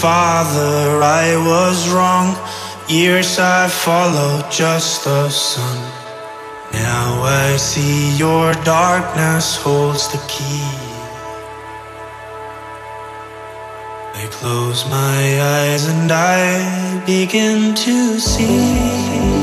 Father, I was wrong. Years I followed just the sun. Now I see your darkness holds the key. I close my eyes and I begin to see.